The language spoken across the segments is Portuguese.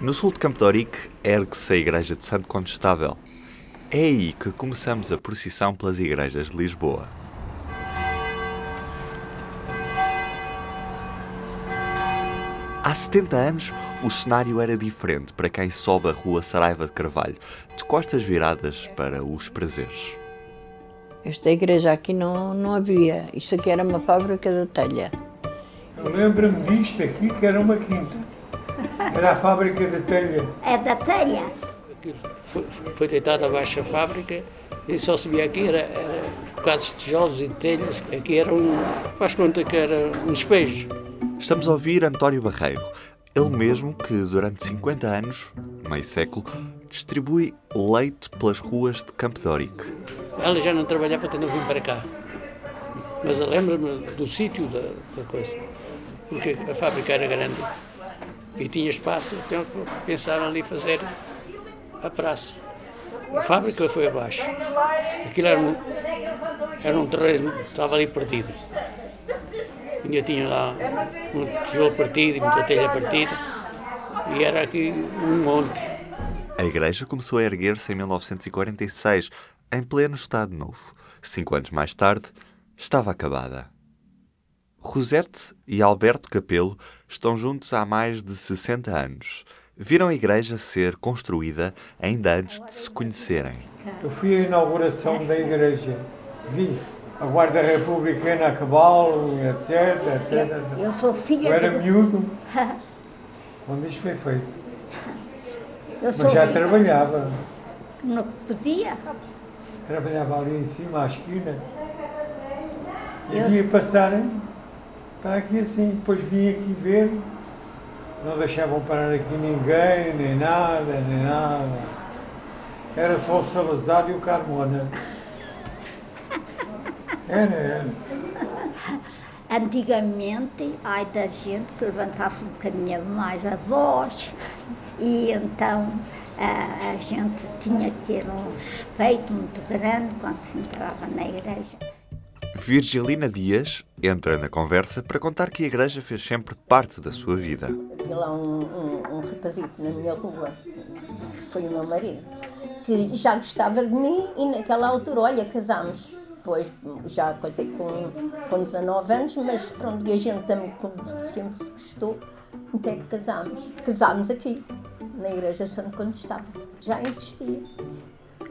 No sul de Campo de Orique ergue-se a igreja de Santo Condestável. É aí que começamos a procissão pelas igrejas de Lisboa. Há 70 anos, o cenário era diferente para quem sobe a rua Saraiva de Carvalho, de costas viradas para os prazeres. Esta igreja aqui não, não havia. Isto aqui era uma fábrica de telha. Eu lembro-me disto aqui, que era uma quinta. Era a fábrica de telha. É da telha. Foi, foi deitado abaixo da fábrica e só se via aqui, era, era bocados de tijolos e de telhas. Aqui era um, faz conta que era um despejo. Estamos a ouvir António Barreiro, ele mesmo que durante 50 anos, meio século, distribui leite pelas ruas de Campo de Orique. Ela já não trabalhava quando eu vim para cá. Mas eu lembro-me do sítio da, da coisa. Porque a fábrica era grande e tinha espaço, então pensaram ali fazer a praça. A fábrica foi abaixo. Aquilo era um, era um terreno, estava ali perdido. Ainda tinha lá um tijolo partido e muita telha partida. E era aqui um monte. A igreja começou a erguer-se em 1946, em pleno Estado Novo. Cinco anos mais tarde, estava acabada. Rosete e Alberto Capelo estão juntos há mais de 60 anos. Viram a igreja ser construída ainda antes de se conhecerem. Eu fui à inauguração da igreja. Vi a Guarda Republicana a cavalo, etc, etc. Eu sou filha Eu era de... miúdo quando isto foi feito. Eu sou Mas já trabalhava. No que podia. Trabalhava ali em cima, à esquina. E Eu- via passarem para aqui assim. Depois vim aqui ver. Não deixavam parar aqui ninguém, nem nada, nem nada. Era só o Salazar e o Carmona. Era, era. Antigamente, ai da gente que levantasse um bocadinho mais a voz e então a, a gente tinha que ter um respeito muito grande quando se entrava na igreja. Virgilina Dias entra na conversa para contar que a igreja fez sempre parte da sua vida. Havia lá um, um, um rapazito na minha rua, que foi o meu marido, que já gostava de mim e naquela altura, olha, casámos. Depois já contei com, com 19 anos, mas pronto, e a gente também sempre se gostou, até que casámos. Casámos aqui, na igreja Santo quando estava, já existia.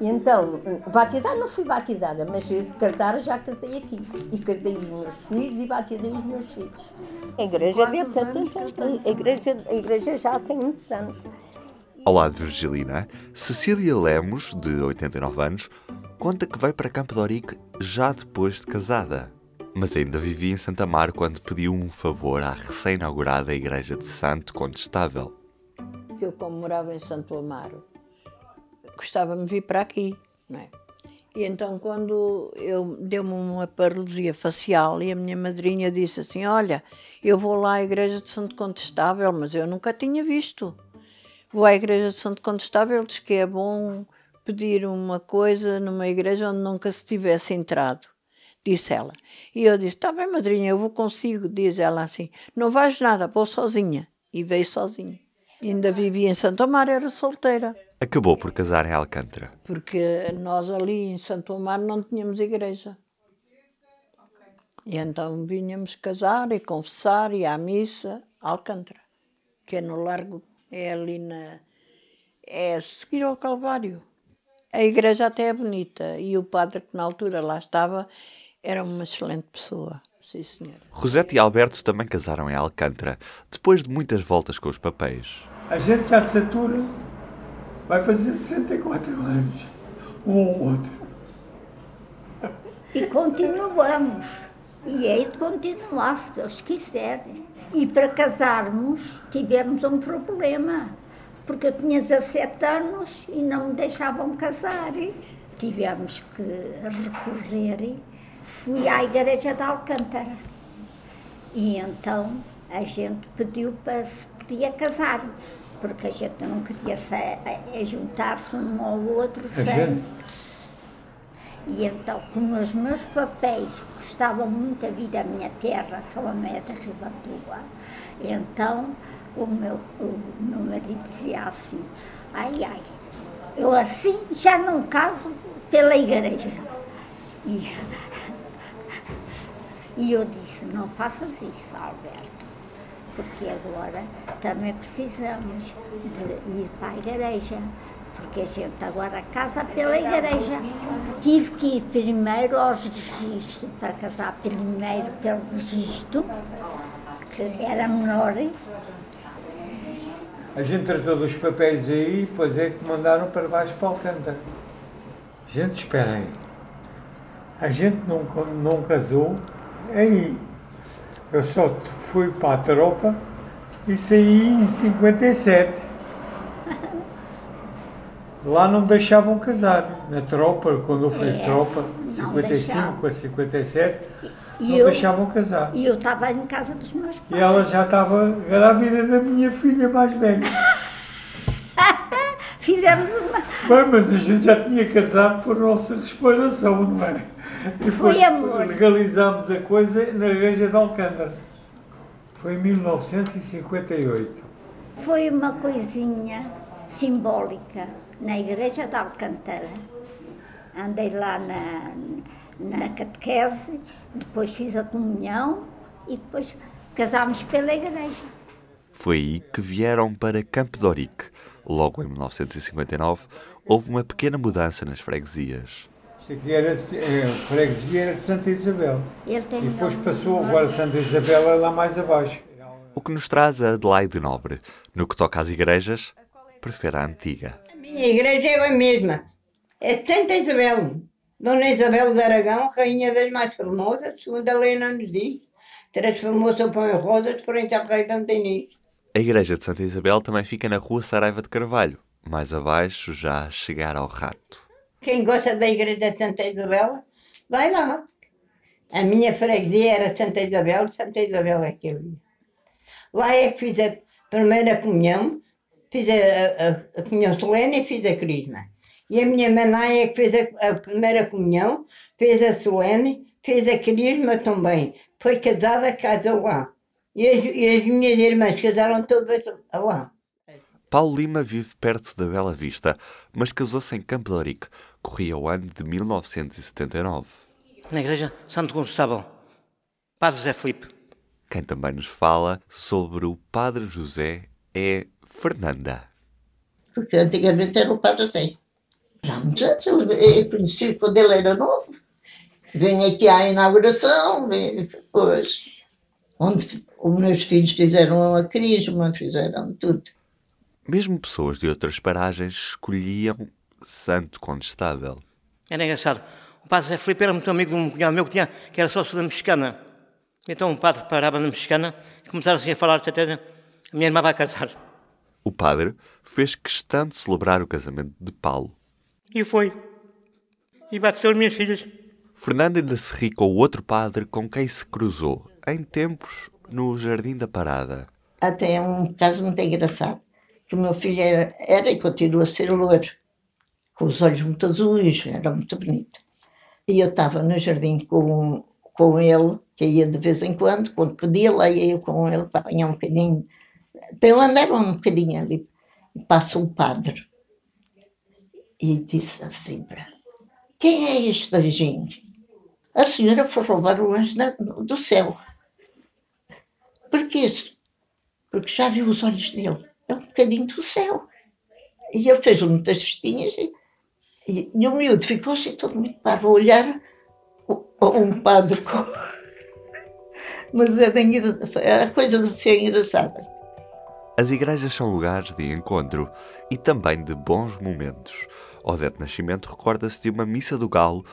E então, batizar não fui batizada, mas casar já casei aqui. E casei os meus filhos e batizei os meus filhos. A igreja ter tantos anos. A igreja, a igreja já tem muitos anos. Ao lado de Virgilina, Cecília Lemos, de 89 anos, conta que veio para Campo de Orique já depois de casada. Mas ainda vivia em Santa Mar quando pediu um favor à recém-inaugurada Igreja de Santo Condestável. Eu, como morava em Santo Amaro, gostava-me de vir para aqui, não é? E então, quando eu deu-me uma paralisia facial e a minha madrinha disse assim: Olha, eu vou lá à Igreja de Santo Condestável, mas eu nunca tinha visto. Vou à Igreja de Santo Condestável, diz que é bom pedir uma coisa numa igreja onde nunca se tivesse entrado, disse ela. E eu disse: Está bem, madrinha, eu vou consigo, diz ela assim: Não vais nada, vou sozinha. E veio sozinha. Ainda vivia em Santo Amaro, era solteira. Acabou por casar em Alcântara. Porque nós ali em Santo Amaro não tínhamos igreja. E então vinhamos casar e confessar e à missa a Alcântara, que é no Largo, é ali na. é a seguir ao Calvário. A igreja até é bonita e o padre que na altura lá estava era uma excelente pessoa. Sim, senhora. Rosete e Alberto também casaram em Alcântara, depois de muitas voltas com os papéis. A gente já satura. Vai fazer 64 anos. Um ou outro. E continuamos. E hei de continuar, se Deus quiser. E para casarmos, tivemos um problema. Porque eu tinha 17 anos e não me deixavam casar. Tivemos que recorrer. Fui à igreja de Alcântara. E então a gente pediu para se podia casar. Porque a gente não queria se- juntar-se um ao outro A sem. gente, E então, como os meus papéis gostavam muito a vir da minha terra, Salomé da Ribatua, então o meu, o meu marido dizia assim, ai ai, eu assim já não caso pela igreja. E, e eu disse, não faças isso, Alberto, porque agora também precisamos de ir para a igreja porque a gente agora casa pela igreja. Tive que ir primeiro aos registros, para casar primeiro pelo registro, que era menor. A gente tratou dos papéis aí, pois é que mandaram para baixo para Alcântara. Gente, espera aí. A gente não, não casou aí. Eu só fui para a tropa e saí em 57. Lá não me deixavam casar. Na tropa, quando eu fui É, tropa, não 55 deixavam. a 57, E não eu- deixavam casar. E eu estava em casa dos meus E pais. ela já estava grávida da minha filha mais velha. Fizemos uma. Bem, mas a gente já tinha casado por nossa exploração, não é? E depois Foi amor. legalizámos a coisa na igreja de Alcântara. Foi em 1958. Foi uma coisinha simbólica na igreja de Alcântara. Andei lá na, na catequese, depois fiz a comunhão e depois casámos pela igreja. Foi aí que vieram para Campo de Orique. Logo em 1959, houve uma pequena mudança nas freguesias. Aqui era, a freguesia era de Santa Isabel. E depois passou agora Santa Isabel é lá mais abaixo. O que nos traz a Adelaide Nobre. No que toca às igrejas, prefere a antiga. A minha igreja é a mesma. É Santa Isabel. Dona Isabel de Aragão, rainha das mais formosas, segundo a lei não nos diz. Transformou-se o pão em rosas frente ao rei Dom Denis. A igreja de Santa Isabel também fica na rua Saraiva de Carvalho. Mais abaixo, já a chegar ao rato. Quem gosta da igreja de Santa Isabel, vai lá. A minha freguesia era Santa Isabel, Santa Isabel é que eu ia. Lá é que fiz a primeira comunhão, fiz a, a- a comunhão solene e fiz a crisma. E a minha mãe é que fez a, a primeira comunhão, fez a solene, fez a crisma também. Foi casada, casou lá. E as, e as minhas irmãs casaram todas lá. Paulo Lima vive perto da Bela Vista, mas casou-se em Campo de Orique. Corria o ano de 1979. Na igreja Santo Constable, Padre José Filipe. Quem também nos fala sobre o Padre José é Fernanda. Porque antigamente era o Padre Zé. Já há muitos anos, eu, conheci quando ele era novo. Vim aqui à inauguração, depois, onde os meus filhos fizeram a crisma, fizeram tudo. Mesmo pessoas de outras paragens escolhiam Santo Condestável. Era engraçado. O Padre José Filipe era muito amigo de um cunhado meu que, tinha, que era sócio da mexicana. Então o padre parava na mexicana e começaram assim a falar até a minha irmã vai casar. O padre fez questão de celebrar o casamento de Paulo. E foi. E bateu as minhas filhas. Fernanda ainda se ri com o outro padre com quem se cruzou, em tempos, no Jardim da Parada. Até um caso muito engraçado, que o meu filho era, era e continua a ser loiro, com os olhos muito azuis, era muito bonito. E eu estava no jardim com, com ele, que ia de vez em quando, quando podia, lá ia eu com ele para apanhar um bocadinho, para ele um bocadinho ali. E o padre e disse assim para quem é este anjinho? A senhora foi roubar o anjo do céu. Porquê? Porque já viu os olhos dele. É um bocadinho do céu. E ele fez muitas cestinhas e, e, e o miúdo ficou assim todo muito para olhar o- um padre com... Mas era, era coisas assim engraçadas. As igrejas são lugares de encontro e também de bons momentos. Odete Nascimento recorda-se de uma missa do Galo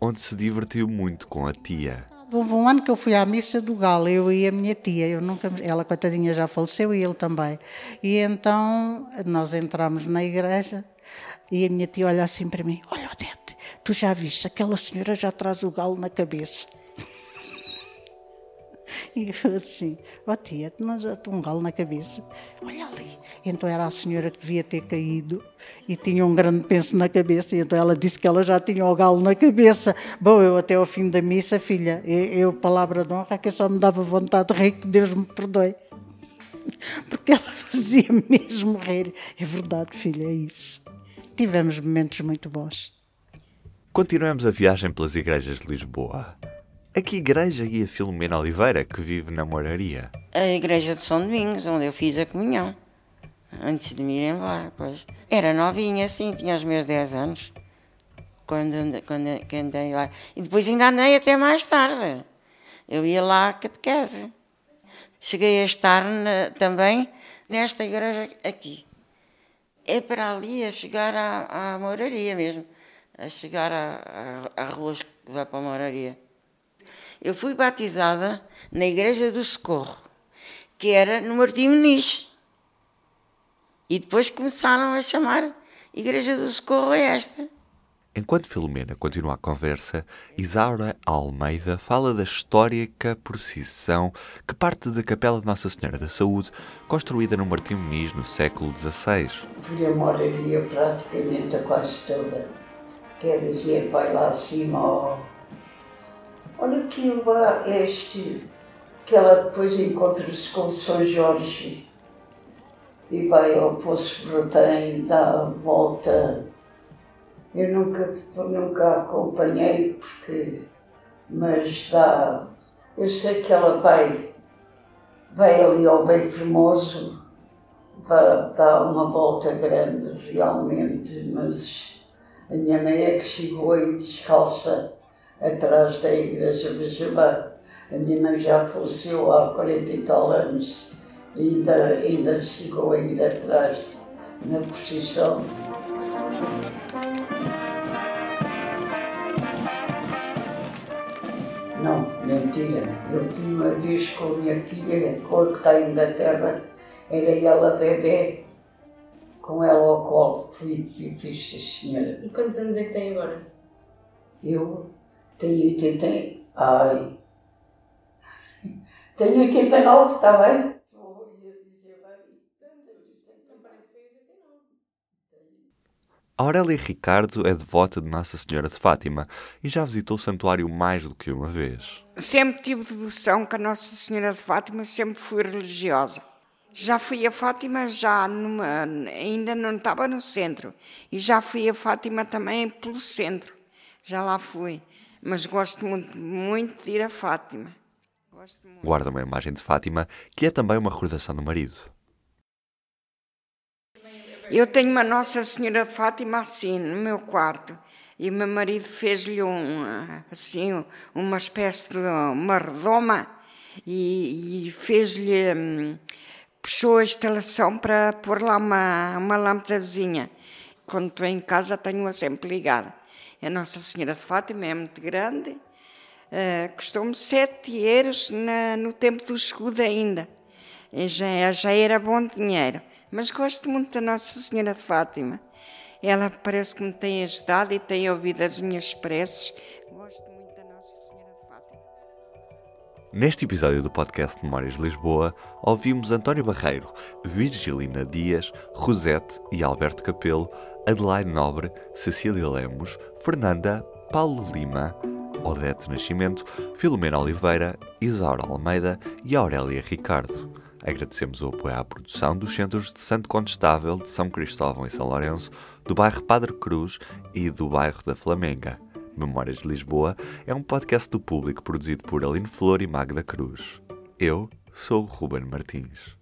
onde se divertiu muito com a tia. Houve um ano que eu fui à missa do Galo, eu e a minha tia, eu nunca, ela coitadinha já faleceu e ele também. E então nós entramos na igreja e a minha tia olha assim para mim: Olha, Odete, tu já viste, aquela senhora já traz o galo na cabeça. E eu assim, ó oh, tia, mas eu um galo na cabeça. Olha ali. Então era a senhora que devia ter caído e tinha um grande penso na cabeça. E então ela disse que ela já tinha o galo na cabeça. Bom, eu até ao fim da missa, filha, eu, palavra de honra, que eu só me dava vontade de rir, que Deus me perdoe. Porque ela fazia mesmo rir. É verdade, filha, é isso. Tivemos momentos muito bons. Continuamos a viagem pelas igrejas de Lisboa. A que igreja ia Filomena Oliveira, que vive na Moraria? A igreja de São Domingos, onde eu fiz a comunhão. Antes de me ir embora, pois. Era novinha, sim, tinha os meus 10 anos. Quando, quando, quando andei lá. E depois ainda andei até mais tarde. Eu ia lá à catequese. Cheguei a estar na, também nesta igreja aqui. É para ali, a chegar à, à moraria mesmo. A chegar à, à, à rua que vai para a moraria. Eu fui batizada na Igreja do Socorro, que era no Martim Muniz. E depois começaram a chamar Igreja do Socorro é esta. Enquanto Filomena continua a conversa, Isaura Almeida fala da histórica procissão que parte da Capela de Nossa Senhora da Saúde, construída no Martim Muniz no século XVI. Vi a moraria praticamente a quase toda. Quer dizer, vai lá acima ao Olha que lá este, que ela depois encontra-se com o São Jorge e vai ao Poço Brotem, dá a volta. Eu nunca, nunca acompanhei porque, mas dá. Eu sei que ela vai, vai ali ao Bem Formoso, dá uma volta grande realmente, mas a minha mãe é que chegou aí descalça atrás da igreja Vigilã. A minha mãe já faleceu há 40 e tal anos e ainda, ainda chegou a ir atrás na procissão. Não, mentira. Eu fui uma vez com a minha filha, com a que está em Inglaterra, era ela bebê, com ela ao colo. Fui, fui, fui, senhora. E quantos anos é que tem agora? Eu tenho 80. Ai. Tenho 89, está bem? Aurélia Ricardo é devota de Nossa Senhora de Fátima e já visitou o santuário mais do que uma vez. Sempre tive devoção com a Nossa Senhora de Fátima, sempre fui religiosa. Já fui a Fátima, já numa, ainda não estava no centro. E já fui a Fátima também pelo centro. Já lá fui mas gosto muito, muito de ir a Fátima. Guarda uma imagem de Fátima, que é também uma recordação do marido. Eu tenho uma Nossa Senhora de Fátima assim, no meu quarto. E o meu marido fez-lhe um, assim, uma espécie de uma redoma e, e fez-lhe, hum, puxou a instalação para pôr lá uma, uma lâmpadazinha. Quando estou em casa tenho-a sempre ligada. A Nossa Senhora de Fátima é muito grande, uh, custou-me 7 euros na, no tempo do escudo ainda. E já, já era bom dinheiro. Mas gosto muito da Nossa Senhora de Fátima. Ela parece que me tem ajudado e tem ouvido as minhas preces. Gosto muito da Nossa Senhora de Fátima. Neste episódio do podcast Memórias de Lisboa, ouvimos António Barreiro, Virgilina Dias, Rosete e Alberto Capelo Adelaide Nobre, Cecília Lemos, Fernanda, Paulo Lima, Odete Nascimento, Filomena Oliveira, Isaura Almeida e Aurélia Ricardo. Agradecemos o apoio à produção dos Centros de Santo Condestável de São Cristóvão e São Lourenço, do bairro Padre Cruz e do bairro da Flamenga. Memórias de Lisboa é um podcast do público produzido por Aline Flor e Magda Cruz. Eu sou Ruben Martins.